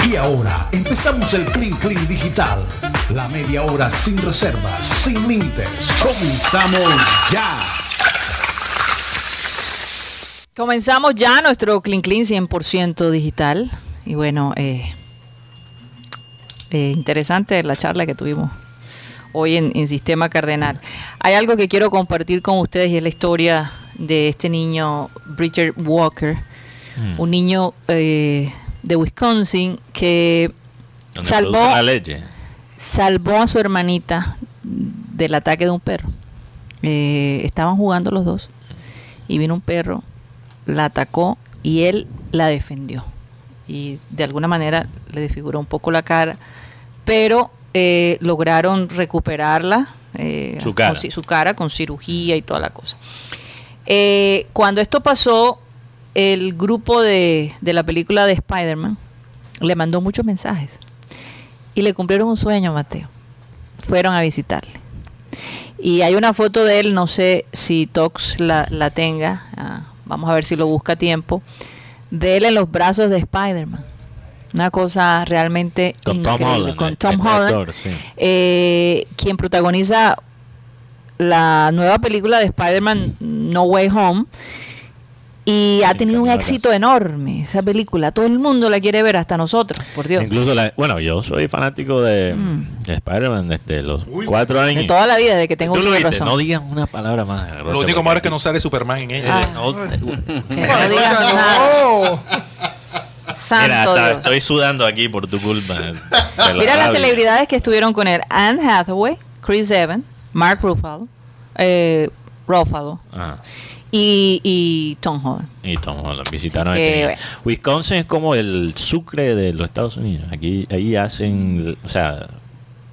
Y ahora empezamos el Clean Clean Digital. La media hora sin reservas, sin límites. Comenzamos ya. Comenzamos ya nuestro Clean Clean 100% digital. Y bueno, eh, eh, interesante la charla que tuvimos hoy en, en, Sistema Cardenal. Hay algo que quiero compartir con ustedes y es la historia de este niño, Bridger Walker, mm. un niño eh, de Wisconsin que salvó, salvó a su hermanita del ataque de un perro. Eh, estaban jugando los dos y vino un perro, la atacó y él la defendió. Y de alguna manera le desfiguró un poco la cara, pero eh, lograron recuperarla, eh, su, cara. Con, su cara con cirugía y toda la cosa. Eh, cuando esto pasó, el grupo de, de la película de Spider-Man le mandó muchos mensajes y le cumplieron un sueño, Mateo. Fueron a visitarle. Y hay una foto de él, no sé si Tox la, la tenga, ah, vamos a ver si lo busca a tiempo, de él en los brazos de Spider-Man. Una cosa realmente con increíble. Tom Holland, con Tom el Holland, actor, sí. eh, quien protagoniza la nueva película de Spider-Man No Way Home. Y ha Sí, tenido un éxito enorme esa película. Todo el mundo la quiere ver, hasta nosotros, por Dios. Incluso, la, bueno, yo soy fanático de, Mm. de Spider-Man desde los cuatro años. De toda la vida, desde que tengo de viste, razón. no digas una palabra más. Lo único malo es que no sale Superman en ella. Ah. No, Que no digas nada. Santo Mira, hasta Dios. estoy sudando aquí por tu culpa. Lo Mira las celebridades que estuvieron con él. Anne Hathaway, Chris Evans, Mark Ruffalo, eh, Ruffalo Ajá. Y, y Tom Holland. Y Tom Holland visitaron Que- este. Wisconsin es como el sucre de los Estados Unidos. Aquí ahí hacen, o sea,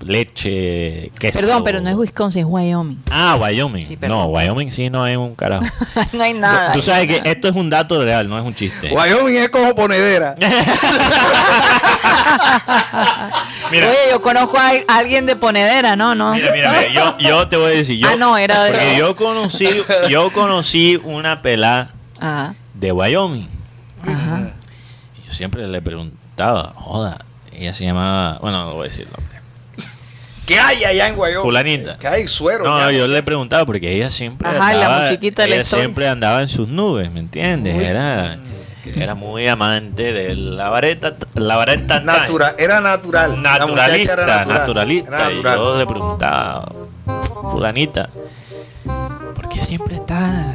leche, queso. Perdón, pero no es Wisconsin, es Wyoming. Ah, Wyoming. Sí, no, Wyoming sí no es un carajo. no hay nada. Tú sabes que nada. esto es un dato real, no es un chiste. Wyoming es como ponedera. Mira, Oye, yo conozco a alguien de Ponedera, ¿no? no. mira, mira, mira, yo, yo te voy a decir, yo, Ah, no, era de- porque yo conocí, yo conocí una pelada Ajá, de Wyoming. ajá. Y yo siempre le preguntaba, joda, ella se llamaba, bueno, no voy a decir nombre. ¿Qué hay allá en Wyoming? Fulanita. ¿Qué hay? Suero. No, yo le preguntaba porque ella siempre Ajá, la andaba, musiquita del ella siempre andaba en sus nubes, ¿me entiendes? Era, era muy amante de la vareta, la vareta Natura- era natural. La naturalista, era natural. naturalista. Era Y yo le preguntaba, fulanita, ¿por qué siempre está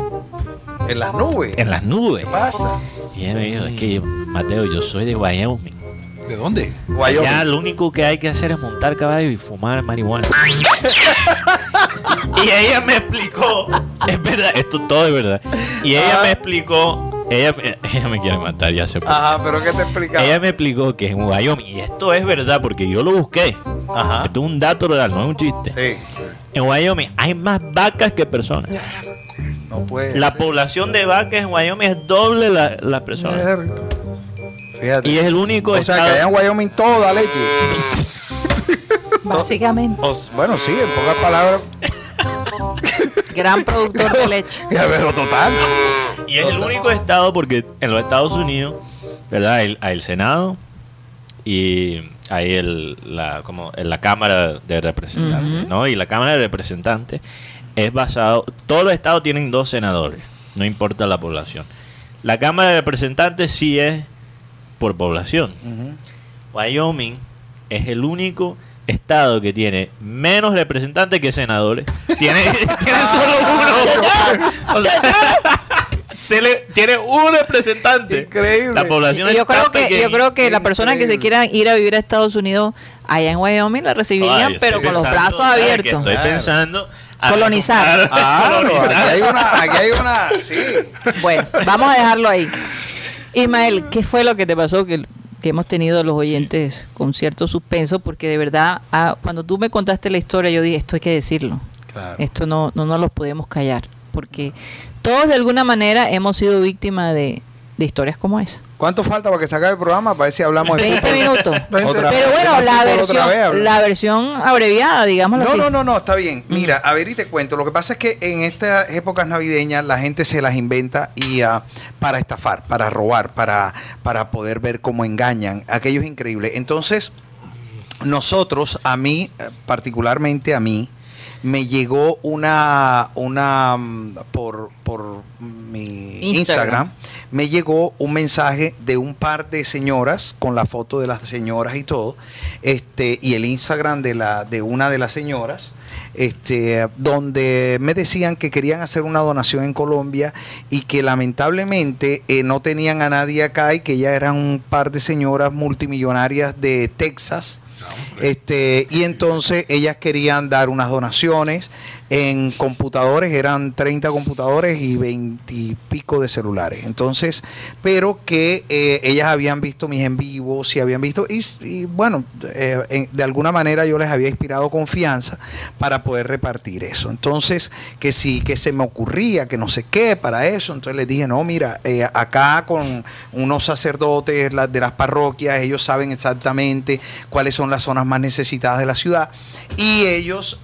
En las nubes. en las nubes? ¿Qué pasa? Y ella me dijo, es que Mateo, yo soy de Wyoming. ¿De dónde? Wyoming. Ya lo único que hay que hacer es montar caballo y fumar marihuana. y ella me explicó, es verdad, esto todo es verdad. Y ella Ah. me explicó, ella, me- ella me quiere matar, ya sé. Ajá, pero ¿qué te explicaba? Ella me explicó que en Wyoming, y esto es verdad porque yo lo busqué. Ajá. Esto es un dato real, no es un chiste. Sí. En Wyoming hay más vacas que personas. No puede. La ser. población de vacas en Wyoming es doble la, las personas. Mierda. Fíjate. Y es el único o sea, estado- que allá en Wyoming toda leche. Básicamente, O- bueno, sí, en pocas palabras. gran productor de leche. Ya, pero total. Y es el único estado porque en los Estados Unidos, ¿verdad? Hay, hay el Senado y hay el, la, como, en la Cámara de Representantes. ¿no? Y la Cámara de Representantes es basado, todos los estados tienen dos senadores, no importa la población. La Cámara de Representantes sí es por población. Wyoming es el único estado que tiene menos representantes que senadores. Tiene, tiene solo uno. O sea, se le, tiene un representante. Increíble. La población Y yo creo que yo creo que las personas que se quieran ir a vivir a Estados Unidos allá en Wyoming la recibirían, Ay, pero con los brazos abiertos. Estoy pensando Colonizar. Ah, colonizar. aquí hay una, aquí hay una, sí. Bueno, vamos a dejarlo ahí. Ismael, ¿qué fue lo que te pasó que, que hemos tenido los oyentes con cierto suspenso? Porque de verdad, ah, cuando tú me contaste la historia, yo dije, esto hay que decirlo. Claro. Esto no, no nos lo podemos callar. Porque todos de alguna manera hemos sido víctimas de, de historias como esa. ¿Cuánto falta para que se acabe el programa? Para ver si hablamos de 20 fútbol? minutos. Otra- Pero bueno, la versión, vez, la versión abreviada, digámoslo No, así. no, no, no, está bien. Mira, a ver y te cuento. Lo que pasa es que en estas épocas navideñas la gente se las inventa y ah, para estafar, para robar, para, para poder ver cómo engañan. Aquello es increíble. Entonces, nosotros, a mí, eh, particularmente a mí, me llegó una, una mm, por, por mi Instagram. Instagram, me llegó un mensaje de un par de señoras con la foto de las señoras y todo, este, y el Instagram de la, de una de las señoras, este, donde me decían que querían hacer una donación en Colombia y que lamentablemente eh, no tenían a nadie acá y que ya eran un par de señoras multimillonarias de Texas. Este, y entonces ellas querían dar unas donaciones en computadores, eran 30 computadores y 20 y pico de celulares. Entonces, pero que eh, ellas habían visto mis en vivos y habían visto, y, bueno, eh, de alguna manera yo les había inspirado confianza para poder repartir eso. Entonces, que sí, que se me ocurría, que no sé qué para eso. Entonces les dije, no, mira, eh, acá con unos sacerdotes de las parroquias, ellos saben exactamente cuáles son las zonas más necesitadas de la ciudad y ellos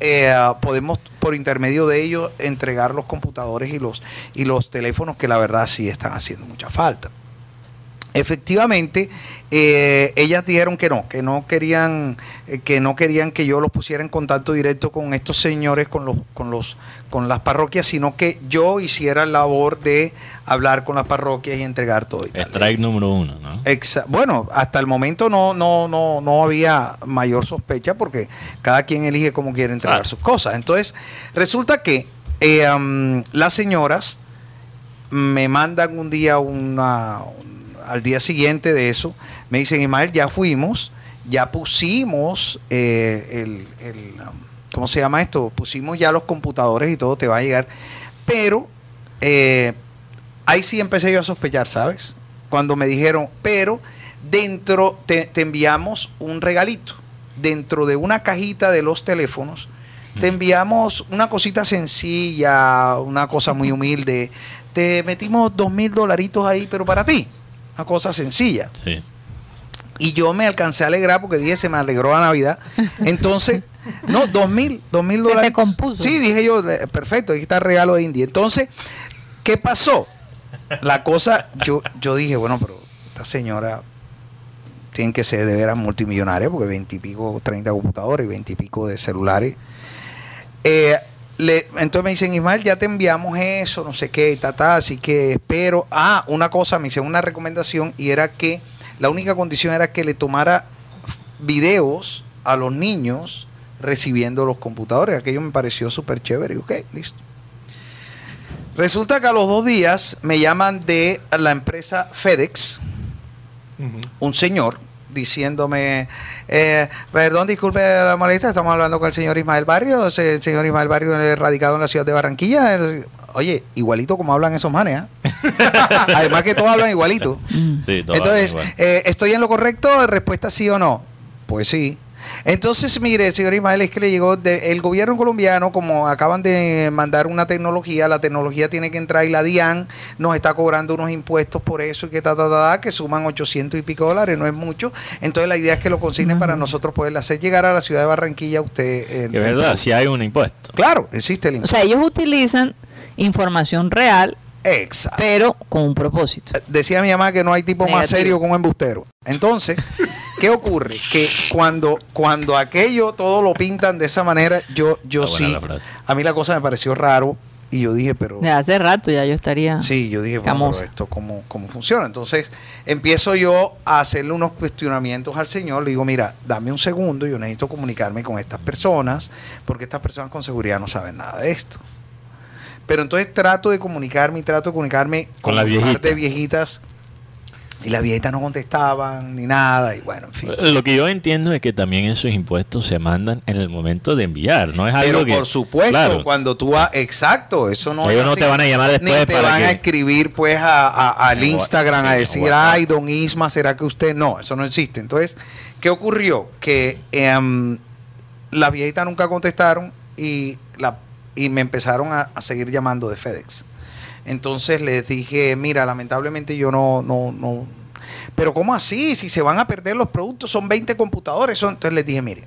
podemos por intermedio de ellos entregar los computadores y los y los teléfonos que la verdad sí están haciendo mucha falta. Efectivamente, eh, ellas dijeron que no, que no querían, eh, que no querían que yo los pusiera en contacto directo con estos señores, con los, con los, con las parroquias, sino que yo hiciera la labor de hablar con las parroquias y entregar todo. y. Strike número uno, ¿no? Exa- bueno, hasta el momento no, no, no, no había mayor sospecha porque cada quien elige cómo quiere entregar sus cosas. Entonces, resulta que eh, las señoras me mandan un día una, un- al día siguiente de eso, me dicen, Ismael, ya fuimos, ya pusimos eh, el, el, um, ¿cómo se llama esto? Pusimos ya los computadores y todo te va a llegar, pero eh, ahí sí empecé yo a sospechar, ¿sabes? Cuando me dijeron, pero dentro te, te enviamos un regalito, dentro de una cajita de los teléfonos, te enviamos una cosita sencilla, una cosa muy humilde. Te metimos dos mil dolaritos ahí, pero para ti. Una cosa sencilla. Sí. Y yo me alcancé a alegrar porque dije, se me alegró la Navidad. Entonces, no, dos mil, dos mil Se te dólares. compuso. Sí, dije yo, eh, perfecto, aquí está el regalo de India. Entonces, ¿qué pasó? La cosa, yo, yo dije, bueno, pero esta señora tiene que ser de veras multimillonaria porque veintipico, treinta computadores y veintipico de celulares. Eh, le- entonces me dicen, Ismael, ya te enviamos eso, no sé qué, ta, ta, así que espero. Ah, una cosa, me hicieron una recomendación y era que la única condición era que le tomara videos a los niños recibiendo los computadores. Aquello me pareció súper chévere. Y ok, listo. Resulta que a los dos días me llaman de la empresa FedEx, un señor diciéndome, eh, perdón, disculpe la molestia, estamos hablando con el señor Ismael Barrio, el señor Ismael Barrio radicado en la ciudad de Barranquilla. Oye, igualito como hablan esos manes, ¿ah? Además que todos hablan igualito. Sí, Entonces, igual. eh, ¿estoy en lo correcto? Respuesta sí o no. Pues sí. Entonces, mire, señor Ismael, es que le llegó de- el gobierno colombiano, como acaban de mandar una tecnología, la tecnología tiene que entrar y la DIAN nos está cobrando unos impuestos por eso y que ta, ta, ta, ta, que suman 800 y pico dólares, no es mucho. Entonces, la idea es que lo consignen para nosotros poderle hacer llegar a la ciudad de Barranquilla a usted. es verdad, si hay un impuesto. Claro, existe el O impuesto. sea, ellos utilizan información real, Exacto. pero con un propósito. Decía mi mamá que no hay tipo más serio que un embustero. Entonces, ¿qué ocurre? Que cuando, cuando aquello todo lo pintan de esa manera, yo, yo Está sí. A mí la cosa me pareció raro y yo dije, pero. De hace rato ya yo estaría. Sí, yo dije, bueno, pero esto cómo, cómo funciona. Entonces, empiezo yo a hacerle unos cuestionamientos al señor. Le digo, mira, dame un segundo, yo necesito comunicarme con estas personas, porque estas personas con seguridad no saben nada de esto. Pero entonces trato de comunicarme y trato de comunicarme Con la un par viejita. de viejitas. Y las viejitas no contestaban ni nada. Y bueno, en fin. Lo que yo entiendo es que también esos impuestos se mandan en el momento de enviar, no es algo Pero que... por supuesto, Claro. cuando tú vas, exacto, eso no Ellos no así. te van a llamar después Ni te para van a escribir pues a, a- al Instagram a decir, ay, don Isma, ¿será que usted? No, eso no existe. Entonces, ¿qué ocurrió? Que em, las viejitas nunca contestaron y, la, y me empezaron a, a seguir llamando de FedEx. Entonces les dije, mira, lamentablemente yo no, no, no, Pero ¿cómo así? Si se van a perder los productos, son 20 computadores. Son... Entonces les dije, mire,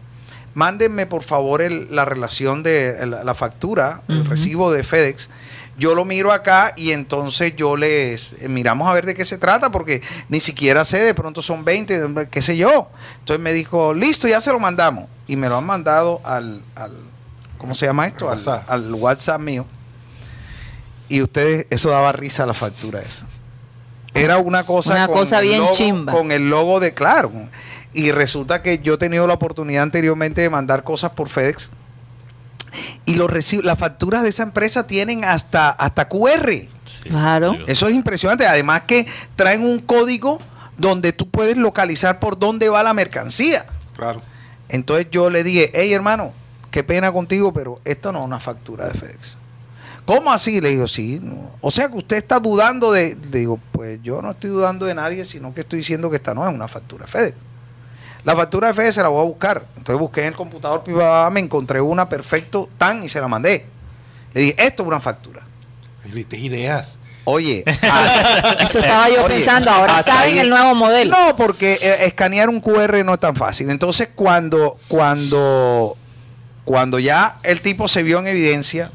mándenme por favor el- la relación de la, la factura, el recibo de FedEx. Yo lo miro acá y entonces yo les eh, miramos a ver de qué se trata, porque ni siquiera sé, de pronto son 20, qué sé yo. Entonces me dijo, listo, ya se lo mandamos. Y me lo han mandado al, al ¿cómo se llama esto? Al- al WhatsApp mío. Y ustedes, eso daba risa la factura esa. Era una cosa, Una cosa el bien logo- chimba. Con el logo de Claro. Y resulta que yo he tenido la oportunidad anteriormente de mandar cosas por FedEx. Y los las facturas de esa empresa tienen hasta, hasta QR. Sí, Claro. Eso es impresionante. Además que traen un código donde tú puedes localizar por dónde va la mercancía. Claro. Entonces yo le dije, hey hermano, qué pena contigo, pero esta no es una factura de FedEx. ¿Cómo así? Le digo, sí. no. O sea que usted está dudando de... Le digo, pues yo no estoy dudando de nadie, sino que estoy diciendo que esta no es una factura de FedEx. La factura de FedEx se la voy a buscar. Entonces busqué en el computador privado, me encontré una perfecto, tan, y se la mandé. Le dije, esto es una factura. Y le diste ideas. Oye, ah, Eso estaba yo Oye, pensando. Ahora saben ahí- el nuevo modelo. No, porque eh, escanear un QR no es tan fácil. Entonces, cuando, cuando, cuando ya el tipo se vio en evidencia,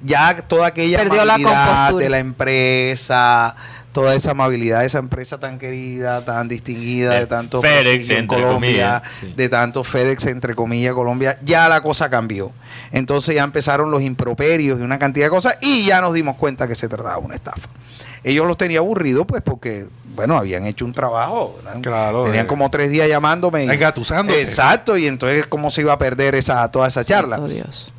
ya toda aquella Perdió amabilidad de la empresa, toda esa amabilidad de esa empresa tan querida, tan distinguida, de, De tanto FedEx, en entre Colombia, comillas, sí. de tanto FedEx entre comillas Colombia, ya la cosa cambió. Entonces ya empezaron los improperios y una cantidad de cosas y ya nos dimos cuenta que se trataba de una estafa. Ellos los tenía aburridos pues porque, bueno, habían hecho un trabajo. ¿verdad? Claro, Tenían eh, como tres días llamándome. y-. Exacto, y entonces cómo se iba a perder esa, toda esa charla. Oh, Dios.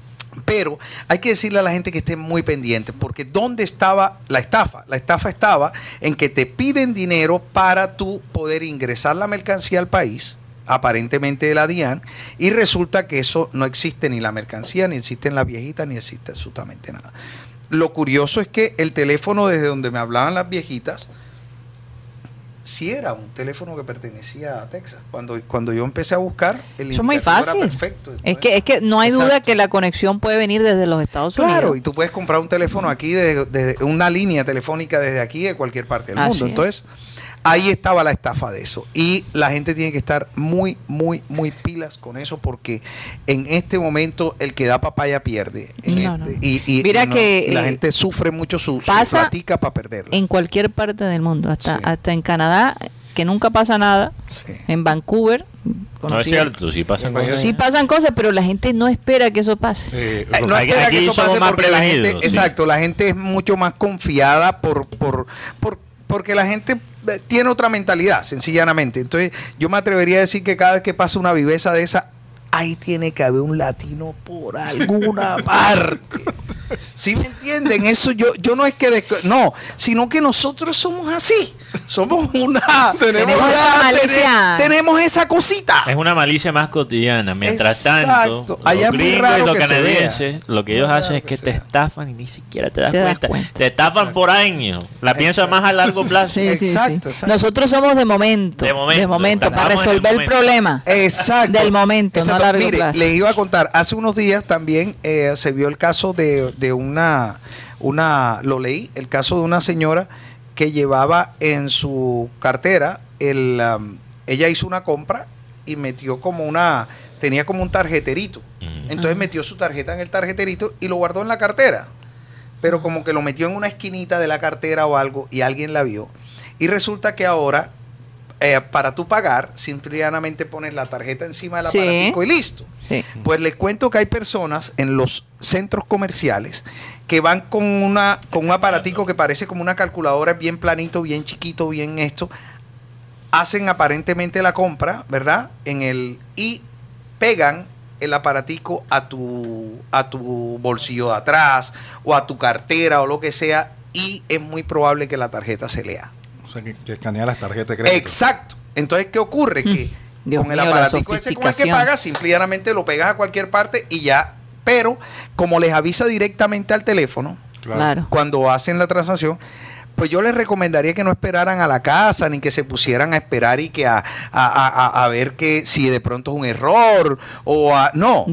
Pero hay que decirle a la gente que esté muy pendiente, porque ¿dónde estaba la estafa? La estafa estaba en que te piden dinero para tú poder ingresar la mercancía al país, aparentemente de la DIAN, y resulta que eso no existe ni la mercancía, ni existen las viejitas, ni existe absolutamente nada. Lo curioso es que el teléfono desde donde me hablaban las viejitas, sí era un teléfono que pertenecía a Texas. Cuando, cuando yo empecé a buscar, el Eso es muy fácil. era perfecto. Es que, es que no hay duda que la conexión puede venir desde los Estados Claro, y Unidos. tú puedes comprar un teléfono aquí, desde, desde una línea telefónica desde aquí, de cualquier parte del Así mundo. es. Ahí estaba la estafa de eso. Y la gente tiene que estar muy, muy, muy pilas con eso, porque en este momento el que da papaya pierde. No, este- no. Y, y- Mira y no- que, y la eh, gente sufre mucho su, platica para perderla. En cualquier parte del mundo, hasta, Sí. hasta en Canadá, que nunca pasa nada. Sí. En Vancouver. No es cierto, sí pasan cosas. Sí pasan cosas, pero la gente no espera que eso pase. Eh, Eh, no Aquí- espera que eso pase porque la gente, sí. exacto, la gente es mucho más confiada por, por, por- porque la gente eh, tiene otra mentalidad, sencillamente. Entonces, yo me atrevería a decir que cada vez que pasa una viveza de esa, ahí tiene que haber un latino por alguna parte. ¿Sí me entienden? Eso yo, yo no es que no, sino que nosotros somos así. Somos una Tenemos una- esa malicia. tene- tenemos esa cosita. Es una malicia más cotidiana. Mientras Exacto. tanto, Allá es los muy gringos raro y los canadienses, lo que ellos Muy hacen es que que te estafan y ni siquiera te das, Te das cuenta. Te estafan por años. La piensan más a largo plazo. Sí, sí, Exacto, sí. exacto. Nosotros somos de momento. De momento, para estamos en el resolver el, momento. problema. Exacto. Del momento, no a largo Mire, plazo. les iba a contar, hace unos días también eh, se vio el caso de, de una, una, lo leí, el caso de una señora que llevaba en su cartera, el, um, ella hizo una compra y metió como una, tenía como un tarjeterito. Entonces metió su tarjeta en el tarjeterito y lo guardó en la cartera. Pero como que lo metió en una esquinita de la cartera o algo y alguien la vio. Y resulta que ahora, eh, para tú pagar, simplemente pones la tarjeta encima del Sí. aparatico y listo. Sí. Pues les cuento que hay personas en los centros comerciales que van con una con un aparatico que parece como una calculadora bien planito, bien chiquito, bien esto. Hacen aparentemente la compra, ¿verdad? En el y pegan el aparatico a tu a tu bolsillo de atrás o a tu cartera o lo que sea y es muy probable que la tarjeta se lea. O sea, que, que escanea las tarjetas de crédito. Exacto. Entonces, ¿qué ocurre? Que Mm. Dios con el mío, aparatico ese con el que pagas, simplemente lo pegas a cualquier parte y ya. Pero, como les avisa directamente al teléfono, Claro. cuando hacen la transacción, pues yo les recomendaría que no esperaran a la casa, ni que se pusieran a esperar y que a, a- a- ver que si de pronto es un error o a, no,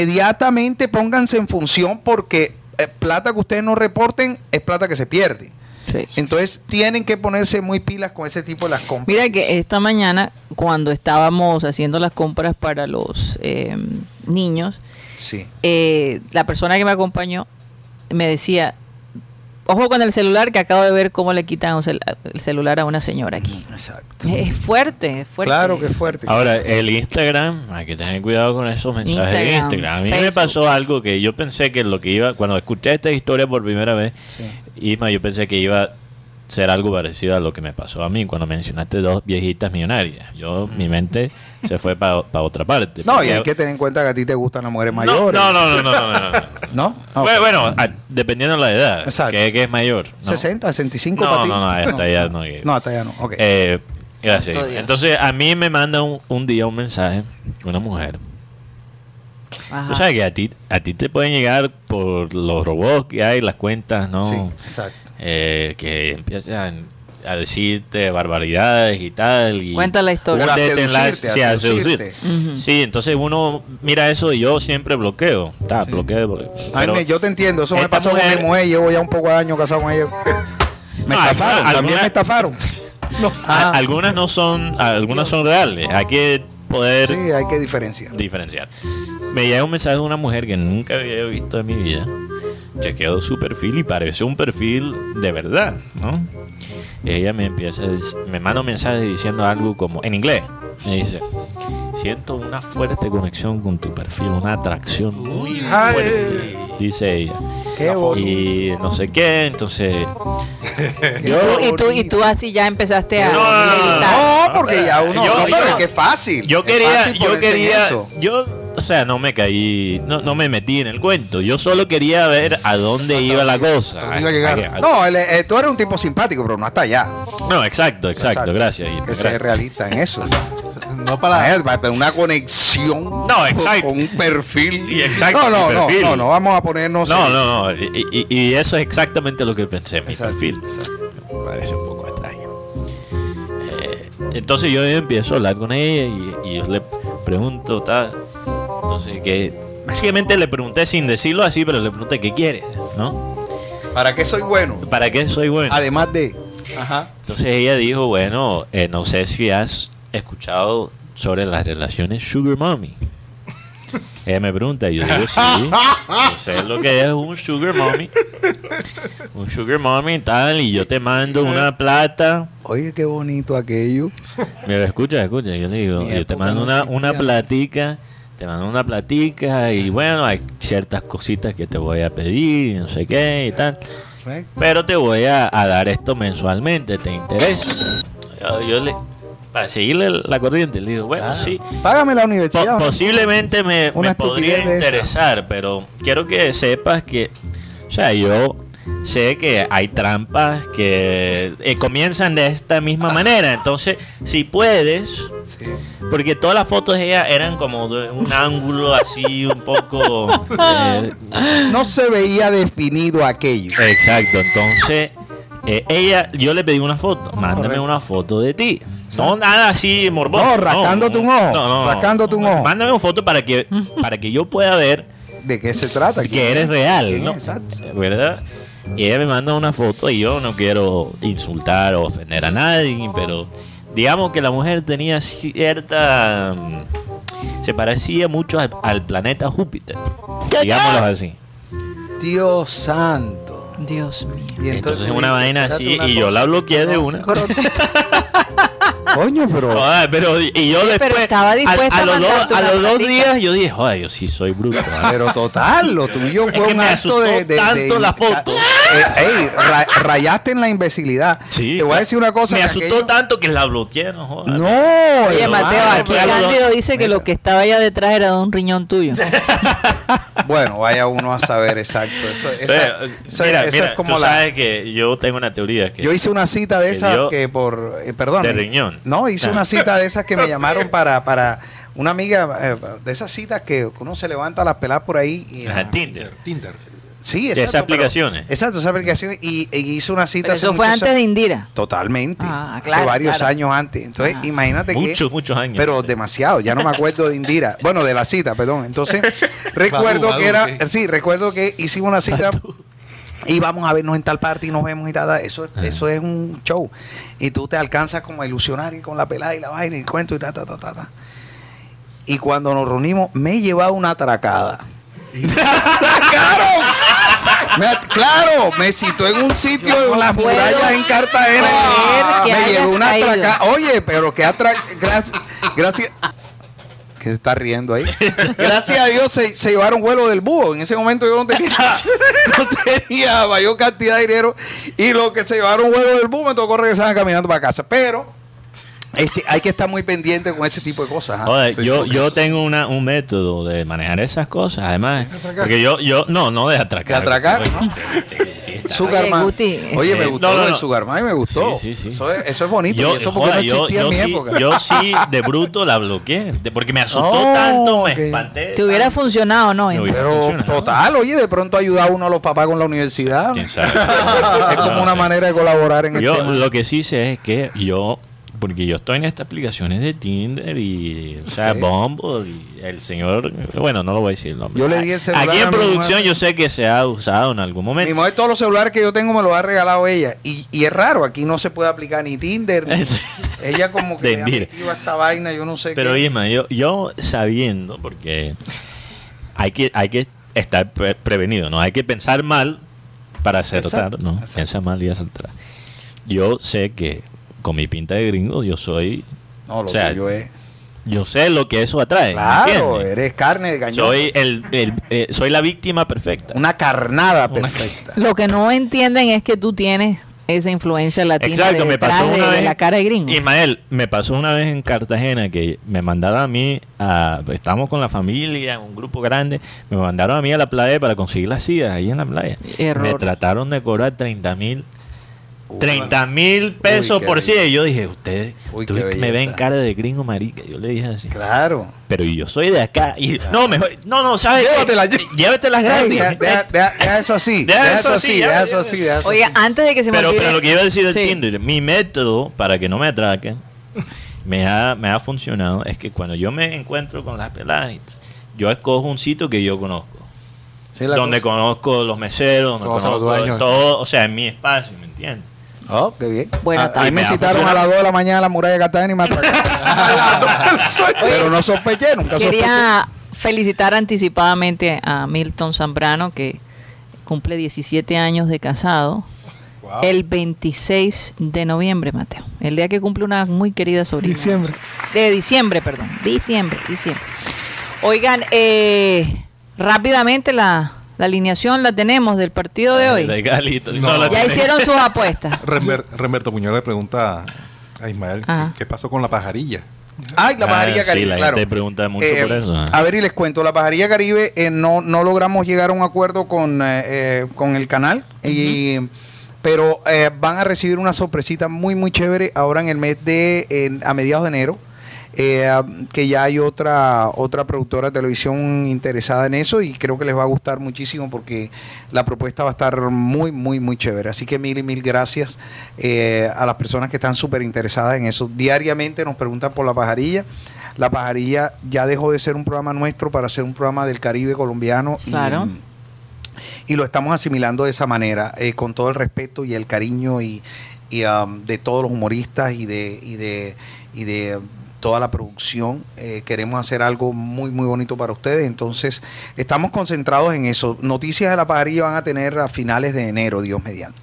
inmediatamente pónganse en función porque eh, plata que ustedes no reporten es plata que se pierde. Sí. Entonces tienen que ponerse muy pilas con ese tipo de las compras. Mira que esta mañana, cuando estábamos haciendo las compras para los eh, niños, Sí. eh, la persona que me acompañó me decía, ojo con el celular, que acabo de ver cómo le quitan cel- el celular a una señora aquí. Exacto. Es fuerte, es fuerte. Claro que es fuerte. Ahora, el Instagram, hay que tener cuidado con esos mensajes de Instagram, Instagram. A mí me pasó algo que yo pensé que lo que iba, cuando escuché esta historia por primera vez, Sí. Isma, yo pensé que iba ser algo parecido a lo que me pasó a mí cuando mencionaste dos viejitas millonarias. Yo, mi mente se fue para otra parte. no, y hay que tener en cuenta que a ti te gustan las mujeres mayores. no, no, no, no, no, no, no. ¿No? Ah, Bueno, ok. bueno, a- dependiendo de la edad, Exacto. que, que es mayor. ¿no? 60, 65 No, para ti. no, no, hasta allá no. No, hasta allá no. Ok. Eh, gracias. Entonces, a mí me manda un, un día un mensaje, una mujer. Ajá. Tú sabes que a ti, a ti te pueden llegar por los robots que hay, las cuentas, ¿no? sí, exacto. Eh, que empiezan a decirte barbaridades y tal. Y Cuenta la historia. desenlace- seducirte, a sí, a seducirte. Sí, entonces uno mira eso y yo siempre bloqueo. Está, Sí. bloqueo, bloqueo. A mí Pero- me- yo te entiendo, eso me pasó con mi mujer, llevo ya un poco de años casado con ella. Me No, estafaron, alguna- también me estafaron. No, a- ah, algunas no son, algunas son reales. Hay que poder sí, hay que diferenciar. diferenciar. Me llega un mensaje de una mujer que nunca había visto en mi vida. Chequeo su perfil y parece un perfil de verdad, ¿no? Ella me empieza, me manda un mensaje diciendo algo como en inglés. Me dice, siento una fuerte conexión con tu perfil, una atracción muy fuerte, dice ella. Qué. Y no sé qué, entonces y, tú, y, tú, y tú así ya empezaste a No, no, no, no, meditar. No, porque ya uno. Yo- no, pero yo- es que fácil. Yo quería, fácil yo quería, eso. yo, o sea, no me caí, no, no me metí en el cuento. Yo solo quería ver a dónde iba la cosa. dónde iba a llegar. A- a- No, él- eh, tú eres un tipo simpático, pero no hasta allá. no, exacto, exacto, Exacto. gracias. Irma, Que ser realista en eso. No para va- Una conexión No, exacto. con un perfil. Y exacto, no, no, mi no, perfil. no, no, vamos a ponernos. No, en- no, no. Y, y- y eso es exactamente lo que pensé en mi Exacto, perfil. exacto. Me parece un poco extraño. Eh, entonces yo empiezo a hablar con ella y, y yo le pregunto, tal. Entonces, que básicamente le pregunté sin decirlo así, pero le pregunté, ¿qué quieres? ¿No? ¿Para qué soy bueno? ¿Para qué soy bueno? Además de. Ajá. Entonces ella dijo, bueno, eh, no sé si has escuchado sobre las relaciones Sugar Mommy. Ella me pregunta, y yo digo, sí, yo sé lo que es un Sugar Mommy. Un Sugar Mommy y tal, y yo te mando una plata. Oye, qué bonito aquello. Mira, escucha, escucha, yo le digo, Mi yo te mando no una, existía. una platica, te mando una platica, y bueno, hay ciertas cositas que te voy a pedir, no sé qué y tal. Pero te voy a, a dar esto mensualmente, ¿te interesa? Yo, yo le, para seguirle la corriente, le digo, bueno, sí. Págame la Po- universidad. posiblemente me, podría interesar, pero quiero que sepas que, o sea, yo sé que hay trampas que eh, comienzan de esta misma manera. Entonces, si puedes, Sí. porque todas las fotos de ella eran como de un ángulo así un poco... eh, No se veía definido aquello. Exacto, entonces eh, ella, yo le pedí una foto, mándame Correcto. una foto de ti. No nada así morboso. No, rascándote un ojo, No, no, no. rascándote un ojo. Mándame una foto para que, para que yo pueda ver ¿De qué se trata? ¿Quién que eres es? real, ¿Quién ¿no? Exacto. ¿Verdad? Y ella me manda una foto y yo no quiero insultar o ofender a nadie, pero digamos que la mujer tenía cierta... mm, Se parecía mucho al, al planeta Júpiter. Digámoslo así. Dios santo. Dios mío. Y Entonces, una vaina así una y yo la bloqueé de una. Coño, pero. Joder, pero y yo Sí, después pero estaba dispuesta a, a a los, a los dos días yo dije, joder, yo sí soy bruto. ¿ah?". Pero total, lo tuyo Es fue que un me acto asustó de, de- tanto de- la foto. Eh, ey, ra- rayaste en la imbecilidad. Sí, Te voy a decir una cosa. Me que asustó aquello- tanto que la bloqueé, no jodas. No. Oye, Mateo, aquí pero- Cándido dice que lo que estaba allá detrás era de un riñón tuyo. Bueno, vaya uno a saber exacto. Eso, esa- Pero, eso- mira, eso mira, es como tú la. sabes que yo tengo una teoría que Yo hice una cita de que esas que por. eh, perdón. de riñón. No, hice una cita de esas que me llamaron para. para una amiga eh, de esas citas que uno se levanta a las peladas por ahí y Ajá, Tinder. Tinder. Sí, de esas pero- aplicaciones. exacto, esas aplicaciones y, y hice una cita Pero hace eso fue antes de. Indira. Totalmente. Ah, hace claro, varios claro. años antes. Entonces, Ah. imagínate que. Muchos, muchos años. Pero demasiado, ya no me acuerdo de Indira. Bueno, de la cita, perdón. Entonces, recuerdo que era. Sí, recuerdo que hicimos una cita. y vamos a vernos en tal parte y nos vemos y tal, tal. Eso, Ah. eso es un show. Y tú te alcanzas como a ilusionar y con la pelada y la vaina y el cuento y ta, ta, ta, ta, ta. Y cuando nos reunimos, me he llevado una atracada. Me at- claro, me citó en un sitio de las puedo murallas en Cartagena. Me llevó una atracada. Oye, pero qué atracada. Gracias. Gracias. ¿Qué se está riendo ahí? Gracias a Dios se, se llevaron vuelo del búho. En ese momento yo no tenía, no tenía mayor cantidad de dinero. Y lo que se llevaron vuelo del búho me tocó regresar caminando para casa. Pero este, hay que estar muy pendiente con ese tipo de cosas. ¿ah? Sí, yo, yo tengo una, un método de manejar esas cosas, además. Porque yo, yo, no, no de atracar. ¿De atracar? Sugarman. Oye, me eh, gustó no, no, lo de no. Sugarman, me gustó. Sí, sí, sí. Eso, es, eso es bonito. Yo, y eso porque joda, no yo, existía yo en mi sí, época. yo sí, de bruto la bloqueé. de- porque me asustó Oh, tanto, me espanté. Te hubiera tanto. funcionado, ¿no? Hubiera- Pero total, oye, de pronto ayuda a uno a los papás con la universidad. ¿Quién sabe? es como una manera de colaborar en el Yo tema. lo que sí sé es que yo, porque yo estoy en estas aplicaciones de Tinder y, o sea, Sí. Bumble y el señor, bueno, no lo voy a decir el nombre. Yo le di el celular Aquí en mi producción yo sé que se ha usado en algún Mi momento. mujer, todos los celulares que yo tengo me los ha regalado ella. Y, y es raro, aquí no se puede aplicar ni Tinder. ni- ella como que ha esta vaina, yo no sé Pero qué. Isma, yo, yo sabiendo, porque hay que, hay que estar pre- prevenido, ¿no? Hay que pensar mal para acertar, Exacto, ¿no? exacto. Piensa mal y acertar. Yo sé que con mi pinta de gringo yo soy, no, lo o sea, tuyo es. yo sé lo que eso atrae. ¿me Claro, eres carne de cañón. Soy el, el- eh, soy la víctima perfecta. Una carnada Una- perfecta. Lo que no entienden es que tú tienes esa influencia latina Exacto, de me pasó de, una de vez. la cara de gringo. Ismael, me pasó una vez en Cartagena que me mandaron a mí, a, estábamos con la familia, un grupo grande, me mandaron a mí a la playa para conseguir las sillas ahí en la playa. Error. Me trataron de cobrar 30 mil. Uy. 30 mil pesos Uy, por silla. belleza. Y yo dije, ustedes Uy, me ven cara de gringo marica. Yo le dije así. Claro. Pero yo soy de acá. Y, no, mejor. No, no, ¿sabes? Llévatelas, gratis. deja, deja- deja- deja eso así. Deja Deja, eso así, Deja eso así. deja eso Oye, así. antes de que se me pero, olvide. pero lo que iba a decir del Sí. Tinder, mi método para que no me atraquen, me ha, me ha funcionado, es que cuando yo me encuentro con las peladas, y tal, yo escojo un sitio que yo conozco. Sí, donde cosa. conozco los meseros, donde Conoce a los conozco dueños. todo, o sea, en mi espacio, ¿me entiendes? Oh, qué bien. Bueno, a, está a mí bien. me citaron a las 2 de la mañana a la muralla de Cartagena y me atracaron. Pero no sospeché, nunca sospeché. Quería felicitar anticipadamente a Milton Zambrano, que cumple 17 años de casado. Wow. El 26 de noviembre, Mateo. El día que cumple una muy querida sobrina. Diciembre. De diciembre, perdón. Diciembre, diciembre. Oigan, eh, rápidamente la, la alineación la tenemos del partido de hoy. No. No, la Ya tenés. hicieron sus apuestas. Rember- Remberto Muñoz le pregunta a Ismael Ajá. ¿qué, qué pasó con la pajarilla. Ay, la Ah, pajarilla sí, caribe, la claro. gente pregunta mucho Eh, por eso. ah. A ver, y les cuento, la pajarilla caribe eh, no, no logramos llegar a un acuerdo con, eh, eh, con el canal, y, pero eh, van a recibir una sorpresita muy, muy chévere ahora en el mes de, en- a mediados de enero. Eh, que ya hay otra otra productora de televisión interesada en eso y creo que les va a gustar muchísimo porque la propuesta va a estar muy muy muy chévere. Así que mil y mil gracias eh, a las personas que están súper interesadas en eso. Diariamente nos preguntan por la pajarilla. La pajarilla ya dejó de ser un programa nuestro para ser un programa del Caribe colombiano y, Claro. y lo estamos asimilando de esa manera, eh, con todo el respeto y el cariño y, y, um, de todos los humoristas y de, y de, y de toda la producción. Eh, queremos hacer algo muy, muy bonito para ustedes. Entonces, estamos concentrados en eso. Noticias de la pajarilla van a tener a finales de enero, Dios mediante.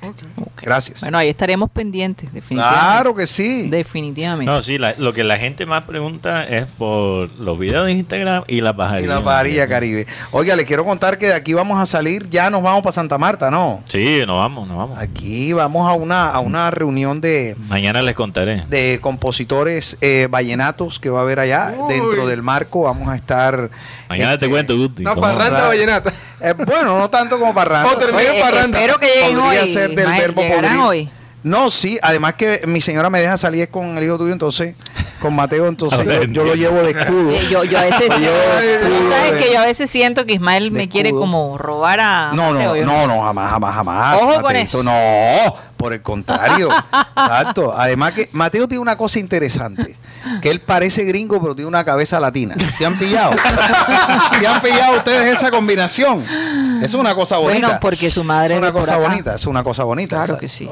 Gracias. Bueno, ahí estaremos pendientes, definitivamente. claro que sí. Definitivamente. No, sí, la- lo que la gente más pregunta es por los videos de Instagram y la Y pajarilla. la pajarilla Caribe. Oiga, les quiero contar que de aquí vamos a salir, ya nos vamos para Santa Marta, ¿no? Sí, nos vamos, nos vamos. Aquí vamos a una, a una reunión de, Mañana les contaré. de compositores eh, vallenatos que va a haber allá. Uy. Dentro del marco vamos a estar. Mañana te este, cuento, Guti. Cómo- parranda vallenata. eh, bueno, no tanto como parranda. O termina Oye, parranda. espero que lleguen Podría hoy. ser del verbo ¿llegarán podrir. hoy? No, sí, además que mi señora me deja salir con el hijo tuyo, entonces, con Mateo, entonces yo, yo lo llevo de escudo. Yo, yo a veces Yo escudo sabes que yo a veces siento que Ismael me quiere escudo. como robar a No, Mateo, no, no, no, jamás, jamás, jamás. Ojo con eso. No, por el contrario. Exacto. Además que Mateo tiene una cosa interesante. Que él parece gringo, pero tiene una cabeza latina. ¿Se han pillado? ¿Se han pillado ustedes esa combinación? Es una cosa bonita. Bueno, porque su madre es una cosa acá. bonita, es una cosa bonita. Claro ¿sabes? que sí.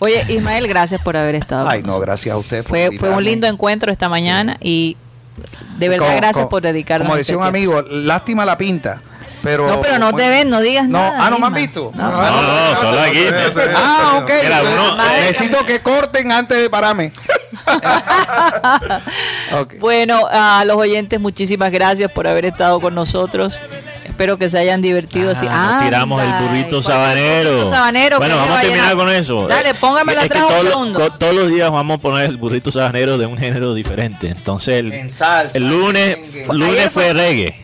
Oye, Ismael, gracias por haber estado. Ay, no, gracias a usted. por Fue, fue un lindo encuentro esta mañana y de verdad Como- gracias como- por dedicarnos. Como este decía un tiempo. amigo, lástima la pinta. Pero No, pero no te ven, no digas No, nada, ah, no me han visto. No. Ah, No, no, solo aquí. Ah, ok. Necesito que corten antes de pararme. Bueno, a los oyentes, muchísimas gracias por haber estado con nosotros. Espero que se hayan divertido. así. Ah, nos tiramos el burrito ¿y cuál es el sabanero. burrito sabanero? Bueno, ¿Qué vamos a terminar con eso. Dale, Es que atrás un todos los- segundo. co- todos los días vamos a poner el burrito sabanero de un género diferente. Entonces, el, En salsa, el lunes, lunes Ayer fue fue- reggae.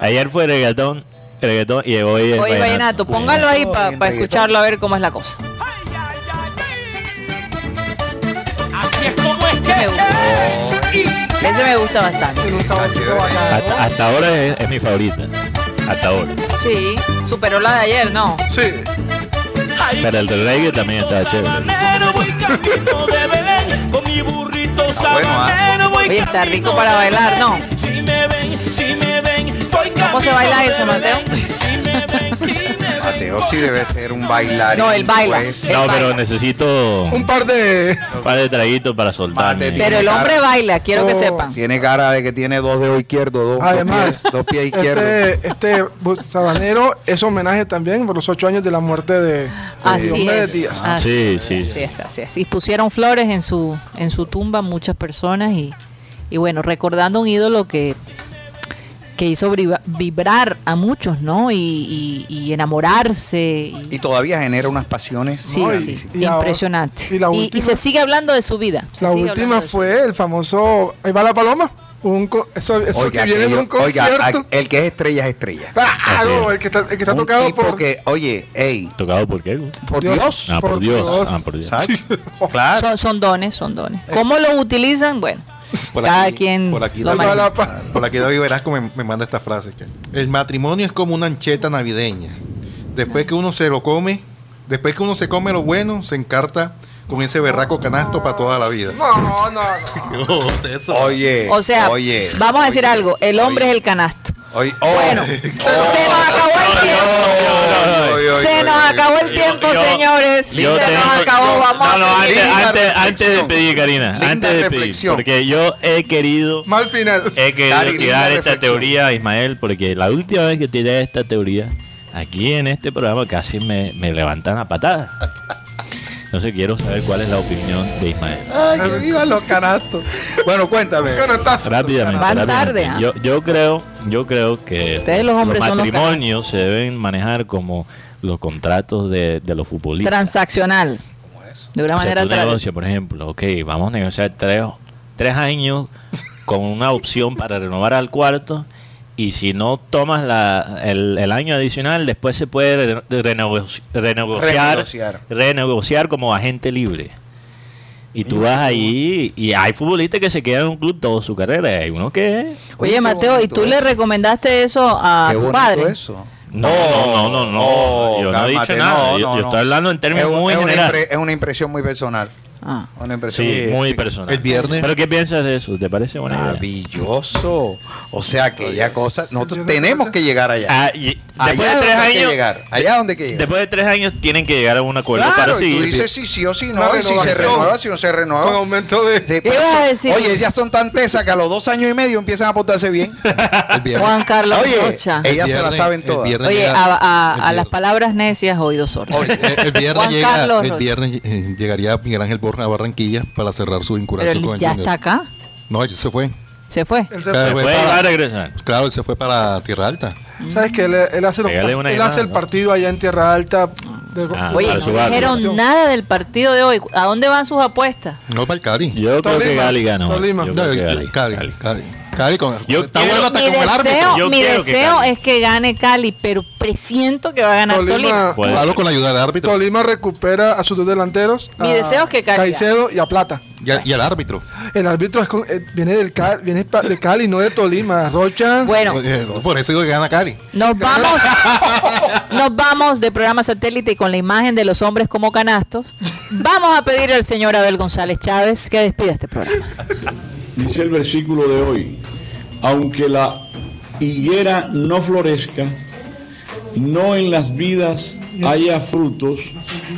Ayer fue reggaetón, reggaetón y hoy es Oye, vallenato, póngalo ahí para escucharlo a ver cómo es la cosa. Así es como es Ese me gusta. que. Ese me gusta bastante. Hasta, hasta ahora es, es mi favorita. Hasta ahora. Sí, superó la de ayer, ¿no? Sí. Pero el del reggae también está chévere. De Está bueno, ¿ah? Oye, está rico para de bailar, ¿no? Belén. Si me ven, si me ven, voy ¿Cómo se baila de eso, Mateo? Mateo sí debe ser un bailarín. No, él baila. pues. No, pero necesito Un par de. un par de traguitos para soltarme. Mate, Pero el hombre baila, quiero que Oh. sepan. Tiene cara de que tiene dos dedos izquierdos, dos, Además, dos pies, dos pies izquierdos. este, este sabanero es homenaje también por los ocho años de la muerte de, Así Diomedes es. Díaz. así Sí, sí, Así sí. es, así es. Y pusieron flores en su, en su tumba muchas personas y, y bueno, recordando un ídolo que, que hizo vibrar a muchos, ¿no? Y, y- y enamorarse. y- Y todavía genera unas pasiones. sí, No, y- sí, y ahora- impresionante. y la y, y última- se sigue hablando de su vida. se La sigue última fue el famoso Ahí va la paloma. Un co- eso eso Oiga, que viene de un concierto. oiga, a- el que es estrella es estrella. Claro, el que está, el que está Un tocado tipo por. que, oye, ey, ¿Tocado por qué? por Dios. Dios. Ah, por, Por Dios. Dios. Ah, por Dios. Claro. Son, son dones, son dones. ¿Cómo lo utilizan? Bueno, Por cada aquí- quien por aquí lo David- Por aquí David Velasco me, me manda esta frase. Que el matrimonio es como una ancheta navideña. Después que uno se lo come, después que uno se come lo bueno, se encarta con ese berraco canasto para toda la vida. No, no, no. Eso. Oye, O sea, oye, vamos a decir oye, algo, el hombre oye, es el canasto. Oye, oh. Bueno, se nos acabó el tiempo. Se nos acabó el tiempo, yo- señores. Se Yo nos tengo- acabó, vamos no, no, a antes, antes, antes de pedir, Karina. Linda antes de pedir. reflexión. Porque yo he querido, Mal final. he querido Cari, tirar esta reflexión. teoría, Ismael, porque la última vez que tiré esta teoría, aquí en este programa casi me, me levantan a patada. Entonces quiero saber cuál es la opinión de Ismael. Ay, que vivan los canastos. Bueno, cuéntame. Rápidamente. Van rápidamente. tarde, ¿ah? yo, yo creo, yo creo que Ustedes los hombres son los matrimonios se deben manejar como los contratos de, de los futbolistas. Transaccional. De una O sea, manera tra- negocio, por ejemplo, ok, vamos a negociar tres, tres años con una opción para renovar al cuarto y si no tomas la, el, el año adicional, después se puede re- renego- renegociar, Renegociar. renegociar como agente libre. Y tú vas ahí y hay futbolistas que se quedan en un club toda su carrera y hay uno que... Oye, Mateo, ¿y tú le recomendaste eso a Qué tu padre? eso. No, no, no, no, Oh, yo no he dicho nada, no, yo, no, yo no. estoy hablando en términos es, un- muy es generales. es una impresión muy personal. Ah. Una impresión Sí, muy personal. El viernes. ¿Pero qué piensas de eso? ¿Te parece buena idea? Maravilloso. O sea, que ya cosa. Nosotros tenemos que llegar allá. Ah, y allá después de tres años, llegar. Allá donde que llegar. después de tres años tienen que llegar a un acuerdo Claro, para y tú seguir. dices si sí o si no. Y si se renueva, si no se renueva. Con aumento de. Sí, ¿Qué pero ibas a eso- decir? Oye, ellas son tan tesas que a los dos años y medio empiezan a portarse bien. El viernes. Juan Carlos Oye, Rocha. el ellas se la viernes- saben todas. viernes Oye, llega- a, a- el a las palabras necias, oídos sordos. El, el viernes llega, el viernes eh, llegaría Miguel Ángel A Barranquilla para cerrar su Pero vinculación él con el ya Junior. está acá. No, él se fue. Se fue. Él se- Claro, Se fue puede para- va a regresar. Claro, él se fue para Tierra Alta. ¿Sabes que él, él hace, los él hace el partido allá en Tierra Alta? de- Ah, Oye, no dijeron nada del partido de hoy. ¿A dónde van sus apuestas? No para el Cali. Yo creo que Tolima, Gali ganó. Tolima. Yo No, creo que Cali, Gali. Cali, Gali. Cali. Cali con- Yo está quiero- bueno hasta Mi con el árbitro. deseo, Yo mi que es que gane Cali, pero presiento que va a ganar Tolima. Tolima, con la ayuda del árbitro Tolima recupera a sus dos delanteros. Mi a deseo es que Cali Caicedo y a Plata. y, a- y al árbitro. El árbitro es con- eh, viene del Cali, viene de Cali, no de Tolima. Rocha. Bueno, Eh, Por eso digo que gana Cali. nos vamos, nos vamos de programa satélite y con la imagen de los hombres como canastos. Vamos a pedir al señor Abel González Chávez que despida este programa. Dice el versículo de hoy, aunque la higuera no florezca, no en las vidas haya frutos,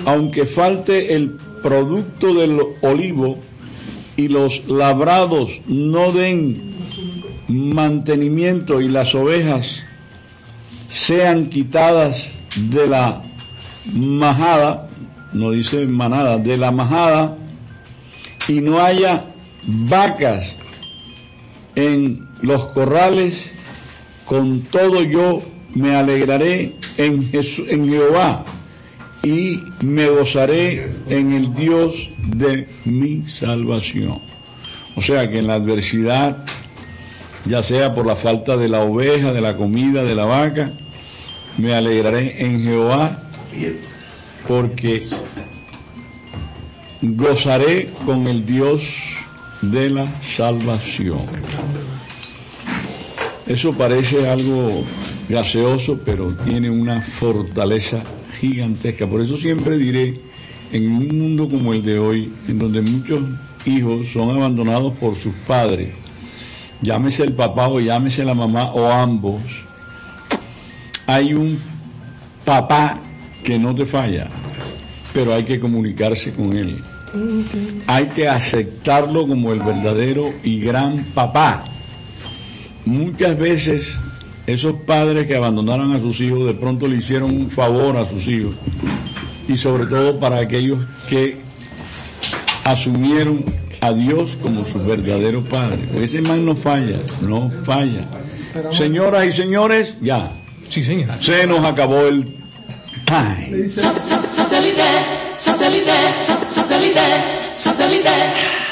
aunque falte el producto del olivo y los labrados no den mantenimiento y las ovejas sean quitadas de la majada, no dice manada, de la majada, y no haya vacas en los corrales, con todo yo me alegraré en, Jesu- en Jehová y me gozaré en el Dios de mi salvación. O sea que en la adversidad, ya sea por la falta de la oveja, de la comida, de la vaca, me alegraré en Jehová porque gozaré con el Dios de la salvación. Eso parece algo gaseoso, pero tiene una fortaleza gigantesca. Por eso siempre diré, en un mundo como el de hoy, en donde muchos hijos son abandonados por sus padres, llámese el papá o llámese la mamá o ambos, hay un papá que no te falla, pero hay que comunicarse con él. Hay que aceptarlo como el verdadero y gran papá. Muchas veces esos padres que abandonaron a sus hijos de pronto le hicieron un favor a sus hijos y sobre todo para aquellos que asumieron a Dios como su verdadero padre. Ese man no falla, no falla. Señoras y señores, ya. Sí, señora. Se nos acabó el time. Satellite, satellite, satellite, satellite.